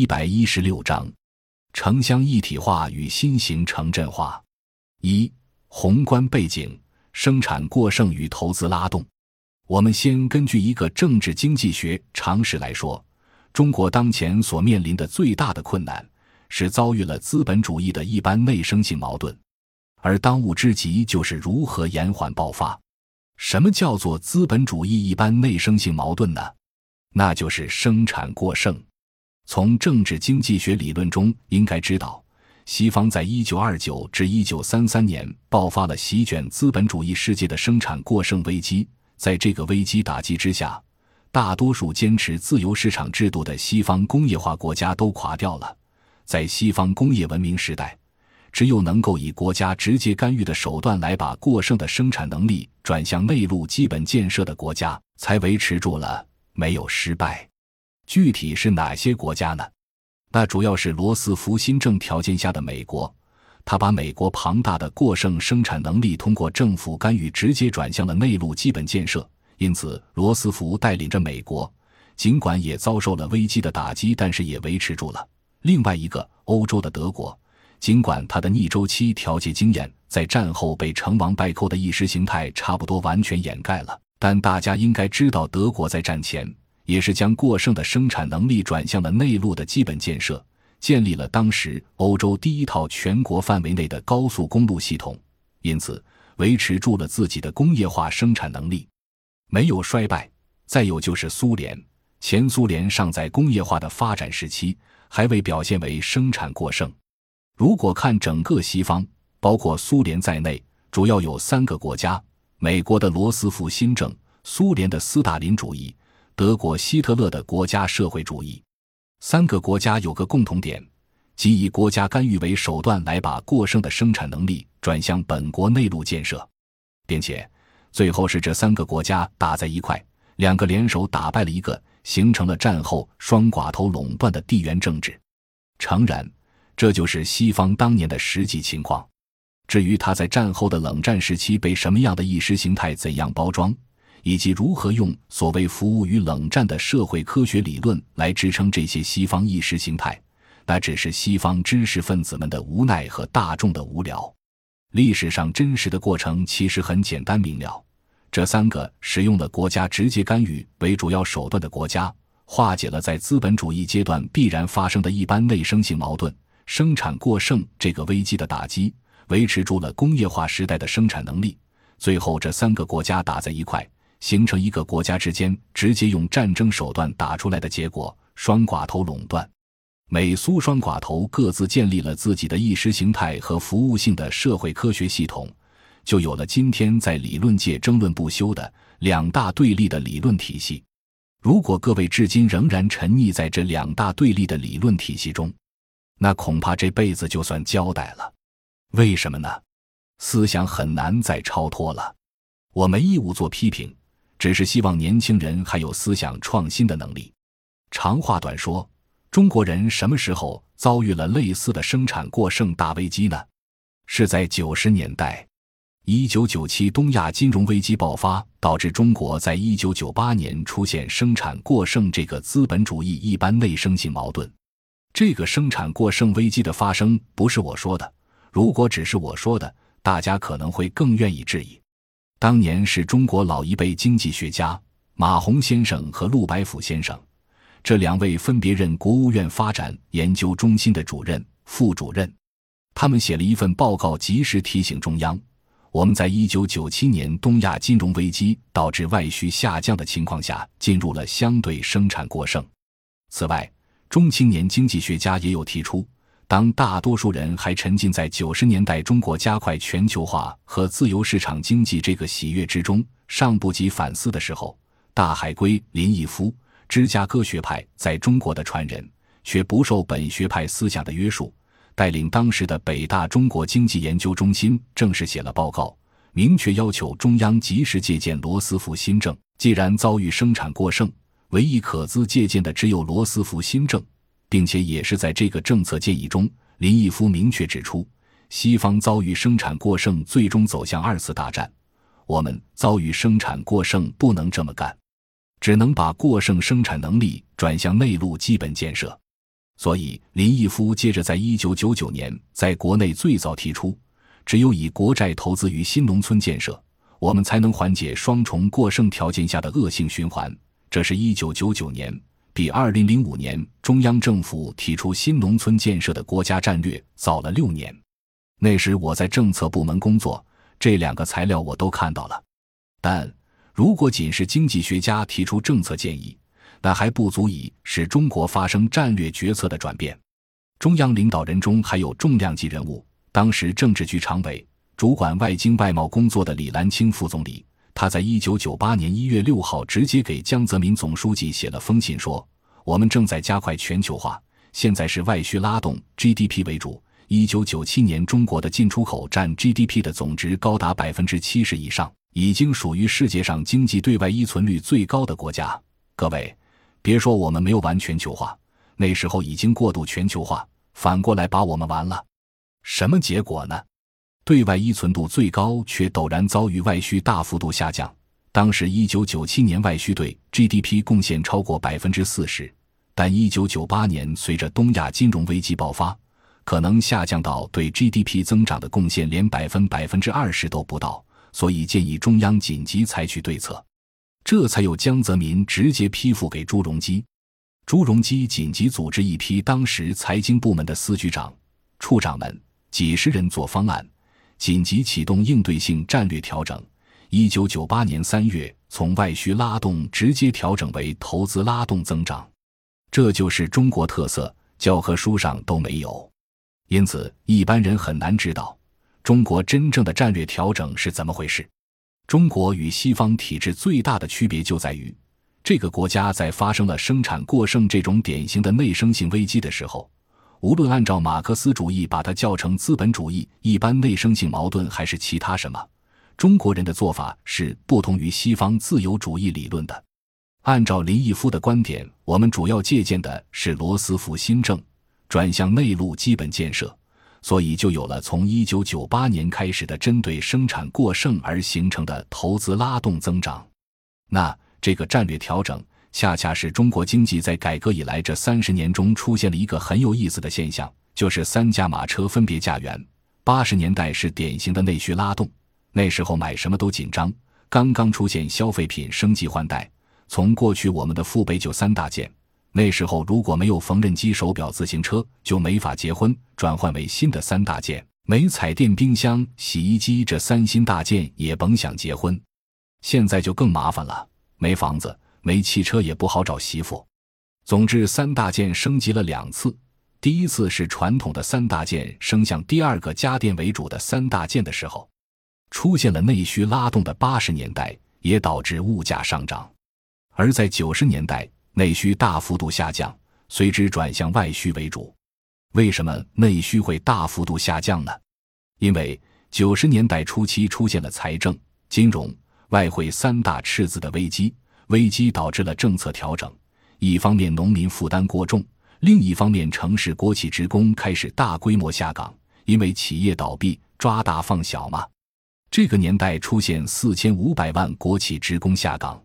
一百一十六章，城乡一体化与新型城镇化。一、宏观背景：生产过剩与投资拉动。我们先根据一个政治经济学常识来说，中国当前所面临的最大的困难是遭遇了资本主义的一般内生性矛盾，而当务之急就是如何延缓爆发。什么叫做资本主义一般内生性矛盾呢？那就是生产过剩。从政治经济学理论中应该知道，西方在一九二九至一九三三年爆发了席卷资本主义世界的生产过剩危机。在这个危机打击之下，大多数坚持自由市场制度的西方工业化国家都垮掉了。在西方工业文明时代，只有能够以国家直接干预的手段来把过剩的生产能力转向内陆基本建设的国家，才维持住了，没有失败。具体是哪些国家呢？那主要是罗斯福新政条件下的美国，他把美国庞大的过剩生产能力通过政府干预直接转向了内陆基本建设。因此，罗斯福带领着美国，尽管也遭受了危机的打击，但是也维持住了。另外一个欧洲的德国，尽管他的逆周期调节经验在战后被成王败寇的意识形态差不多完全掩盖了，但大家应该知道，德国在战前。也是将过剩的生产能力转向了内陆的基本建设，建立了当时欧洲第一套全国范围内的高速公路系统，因此维持住了自己的工业化生产能力，没有衰败。再有就是苏联，前苏联尚在工业化的发展时期，还未表现为生产过剩。如果看整个西方，包括苏联在内，主要有三个国家：美国的罗斯福新政，苏联的斯大林主义。德国希特勒的国家社会主义，三个国家有个共同点，即以国家干预为手段来把过剩的生产能力转向本国内陆建设，并且最后是这三个国家打在一块，两个联手打败了一个，形成了战后双寡头垄断的地缘政治。诚然，这就是西方当年的实际情况。至于他在战后的冷战时期被什么样的意识形态怎样包装？以及如何用所谓服务于冷战的社会科学理论来支撑这些西方意识形态，那只是西方知识分子们的无奈和大众的无聊。历史上真实的过程其实很简单明了：这三个使用了国家直接干预为主要手段的国家，化解了在资本主义阶段必然发生的一般内生性矛盾——生产过剩这个危机的打击，维持住了工业化时代的生产能力。最后，这三个国家打在一块。形成一个国家之间直接用战争手段打出来的结果——双寡头垄断。美苏双寡头各自建立了自己的意识形态和服务性的社会科学系统，就有了今天在理论界争论不休的两大对立的理论体系。如果各位至今仍然沉溺在这两大对立的理论体系中，那恐怕这辈子就算交代了。为什么呢？思想很难再超脱了。我没义务做批评。只是希望年轻人还有思想创新的能力。长话短说，中国人什么时候遭遇了类似的生产过剩大危机呢？是在九十年代。一九九七东亚金融危机爆发，导致中国在一九九八年出现生产过剩这个资本主义一般内生性矛盾。这个生产过剩危机的发生不是我说的，如果只是我说的，大家可能会更愿意质疑。当年是中国老一辈经济学家马洪先生和陆白甫先生，这两位分别任国务院发展研究中心的主任、副主任。他们写了一份报告，及时提醒中央：我们在一九九七年东亚金融危机导致外需下降的情况下，进入了相对生产过剩。此外，中青年经济学家也有提出。当大多数人还沉浸在九十年代中国加快全球化和自由市场经济这个喜悦之中，尚不及反思的时候，大海归林毅夫，芝加哥学派在中国的传人，却不受本学派思想的约束，带领当时的北大中国经济研究中心正式写了报告，明确要求中央及时借鉴罗斯福新政。既然遭遇生产过剩，唯一可资借鉴的只有罗斯福新政。并且也是在这个政策建议中，林毅夫明确指出，西方遭遇生产过剩，最终走向二次大战。我们遭遇生产过剩，不能这么干，只能把过剩生产能力转向内陆基本建设。所以林毅夫接着在一九九九年在国内最早提出，只有以国债投资于新农村建设，我们才能缓解双重过剩条件下的恶性循环。这是一九九九年，比二零零五年中央政府提出新农村建设的国家战略早了六年。那时我在政策部门工作，这两个材料我都看到了。但如果仅是经济学家提出政策建议，那还不足以使中国发生战略决策的转变。中央领导人中还有重量级人物，当时政治局常委、主管外经外贸工作的李兰清副总理，他在一九九八年一月六号直接给江泽民总书记写了封信，说：“我们正在加快全球化，现在是外需拉动 GDP 为主。一九九七年，中国的进出口占 GDP 的总值高达百分之七十以上，已经属于世界上经济对外依存率最高的国家。各位。”别说我们没有完全球化，那时候已经过度全球化，反过来把我们完了。什么结果呢？对外依存度最高，却陡然遭遇外需大幅度下降。当时一九九七年外需对 GDP 贡献超过百分之四十，但一九九八年随着东亚金融危机爆发，可能下降到对 GDP 增长的贡献连百分百分之二十都不到。所以建议中央紧急采取对策。这才有江泽民直接批复给朱镕基，朱镕基紧急组织一批当时财经部门的司局长、处长们，几十人做方案，紧急启动应对性战略调整。一九九八年三月，从外需拉动直接调整为投资拉动增长，这就是中国特色，教科书上都没有。因此，一般人很难知道中国真正的战略调整是怎么回事。中国与西方体制最大的区别就在于，这个国家在发生了生产过剩这种典型的内生性危机的时候，无论按照马克思主义把它叫成资本主义一般内生性矛盾，还是其他什么，中国人的做法是不同于西方自由主义理论的。按照林毅夫的观点，我们主要借鉴的是罗斯福新政，转向内陆基本建设。所以，就有了从一九九八年开始的针对生产过剩而形成的投资拉动增长。那这个战略调整，恰恰是中国经济在改革以来这三十年中出现了一个很有意思的现象，就是三驾马车分别驾辕。八十年代是典型的内需拉动，那时候买什么都紧张，刚刚出现消费品升级换代，从过去我们的父辈就三大件。那时候如果没有缝纫机、手表、自行车，就没法结婚。转换为新的三大件，没彩电、冰箱、洗衣机这三新大件也甭想结婚。现在就更麻烦了，没房子、没汽车也不好找媳妇。总之，三大件升级了两次。第一次是传统的三大件升向第二个家电为主的三大件的时候，出现了内需拉动的八十年代，也导致物价上涨。而在九十年代。内需大幅度下降，随之转向外需为主。为什么内需会大幅度下降呢？因为九十年代初期出现了财政、金融、外汇三大赤字的危机，危机导致了政策调整。一方面农民负担过重，另一方面城市国企职工开始大规模下岗，因为企业倒闭，抓大放小嘛。这个年代出现四千五百万国企职工下岗，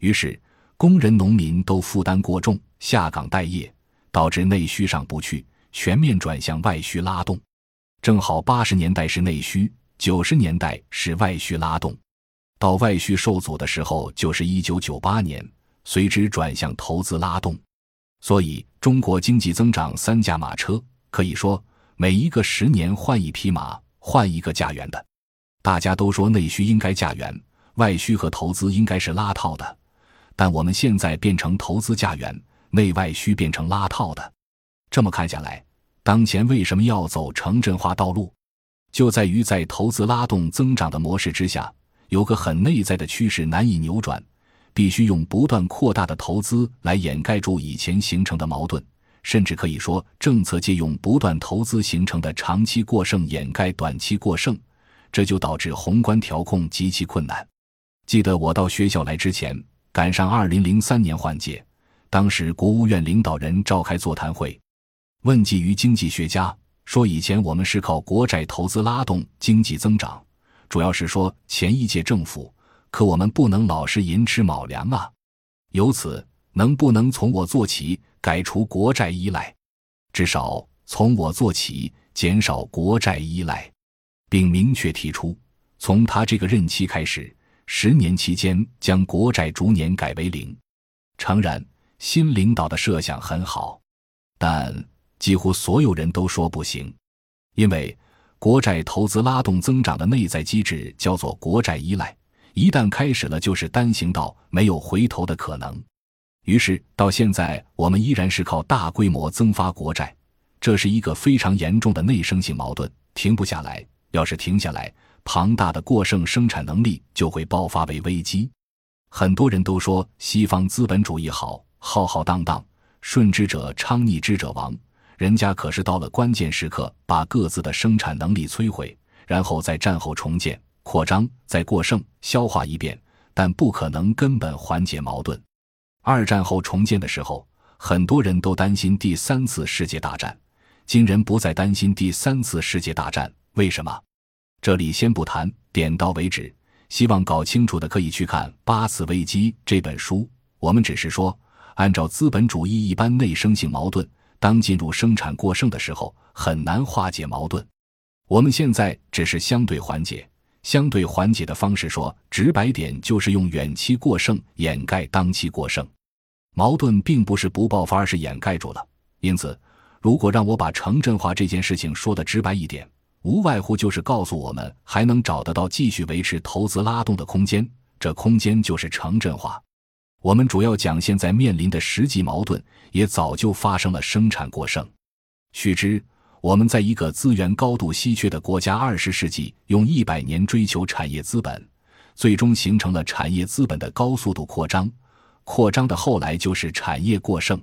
于是。工人、农民都负担过重，下岗待业，导致内需上不去，全面转向外需拉动。正好八十年代是内需，九十年代是外需拉动。到外需受阻的时候，就是一九九八年，随之转向投资拉动。所以，中国经济增长三驾马车，可以说每一个十年换一匹马，换一个驾辕的。大家都说内需应该驾辕，外需和投资应该是拉套的。但我们现在变成投资驾辕，内外需变成拉套的。这么看下来，当前为什么要走城镇化道路，就在于在投资拉动增长的模式之下，有个很内在的趋势难以扭转，必须用不断扩大的投资来掩盖住以前形成的矛盾，甚至可以说，政策借用不断投资形成的长期过剩掩盖短期过剩，这就导致宏观调控极其困难。记得我到学校来之前。赶上二零零三年换届，当时国务院领导人召开座谈会，问计于经济学家说：“以前我们是靠国债投资拉动经济增长，主要是说前一届政府，可我们不能老是寅吃卯粮啊。由此，能不能从我做起，改除国债依赖？”至少从我做起，减少国债依赖，并明确提出，从他这个任期开始，十年期间将国债逐年改为零。诚然，新领导的设想很好，但几乎所有人都说不行，因为国债投资拉动增长的内在机制叫做国债依赖，一旦开始了，就是单行道，没有回头的可能。于是到现在，我们依然是靠大规模增发国债，这是一个非常严重的内生性矛盾，停不下来。要是停下来，庞大的过剩生产能力就会爆发为危机。很多人都说西方资本主义好，浩浩荡荡，顺之者昌，逆之者亡。人家可是到了关键时刻，把各自的生产能力摧毁，然后在战后重建、扩张，再过剩消化一遍，但不可能根本缓解矛盾。二战后重建的时候，很多人都担心第三次世界大战。今人不再担心第三次世界大战，为什么？这里先不谈，点到为止。希望搞清楚的可以去看《八次危机》这本书。我们只是说，按照资本主义一般内生性矛盾，当进入生产过剩的时候，很难化解矛盾。我们现在只是相对缓解。相对缓解的方式，说直白点，就是用远期过剩掩盖当期过剩。矛盾并不是不爆发，而是掩盖住了。因此，如果让我把城镇化这件事情说的直白一点，无外乎就是告诉我们还能找得到继续维持投资拉动的空间，这空间就是城镇化。我们主要讲现在面临的实际矛盾，也早就发生了生产过剩。须知，我们在一个资源高度稀缺的国家，二十世纪用一百年追求产业资本，最终形成了产业资本的高速度扩张。扩张的后来就是产业过剩，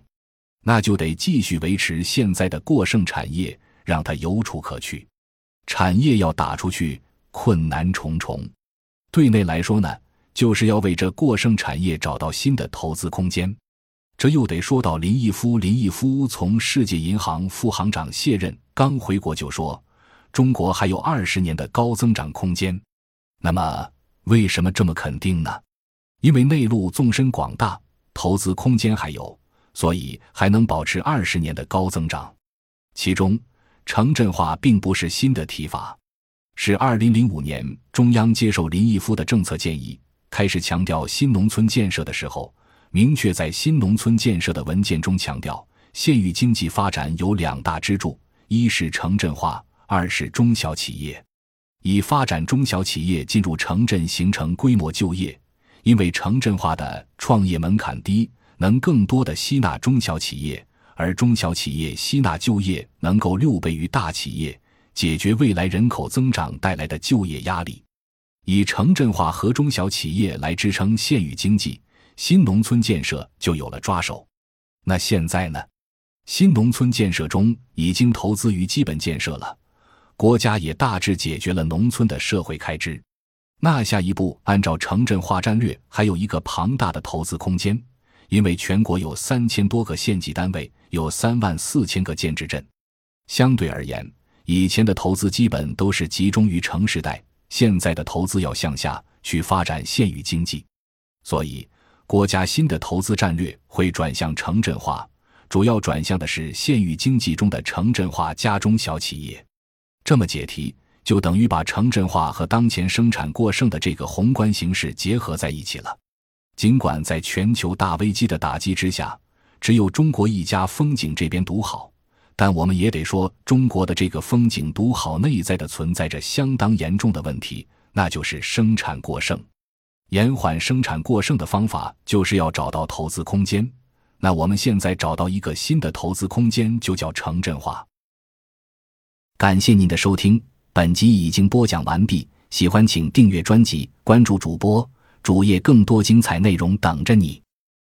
那就得继续维持现在的过剩产业，让它有处可去。产业要打出去，困难重重。对内来说呢，就是要为这过剩产业找到新的投资空间。这又得说到林毅夫。林毅夫从世界银行副行长卸任，刚回国就说，中国还有二十年的高增长空间。那么，为什么这么肯定呢？因为内陆纵深广大，投资空间还有，所以还能保持二十年的高增长。其中，城镇化并不是新的提法，是二零零五年中央接受林毅夫的政策建议，开始强调新农村建设的时候，明确在新农村建设的文件中强调，县域经济发展有两大支柱：一是城镇化，二是中小企业，以发展中小企业进入城镇，形成规模就业。因为城镇化的创业门槛低，能更多的吸纳中小企业，而中小企业吸纳就业能够六倍于大企业，解决未来人口增长带来的就业压力。以城镇化和中小企业来支撑县域经济，新农村建设就有了抓手。那现在呢？新农村建设中已经投资于基本建设了，国家也大致解决了农村的社会开支。那下一步，按照城镇化战略，还有一个庞大的投资空间，因为全国有三千多个县级单位，有三万四千个建制镇。相对而言，以前的投资基本都是集中于城市带，现在的投资要向下去发展县域经济，所以国家新的投资战略会转向城镇化，主要转向的是县域经济中的城镇化加中小企业。这么解题。就等于把城镇化和当前生产过剩的这个宏观形势结合在一起了。尽管在全球大危机的打击之下，只有中国一家风景这边独好，但我们也得说，中国的这个风景独好内在的存在着相当严重的问题，那就是生产过剩。延缓生产过剩的方法就是要找到投资空间。那我们现在找到一个新的投资空间，就叫城镇化。感谢您的收听。本集已经播讲完毕，喜欢请订阅专辑，关注主播主页，更多精彩内容等着你。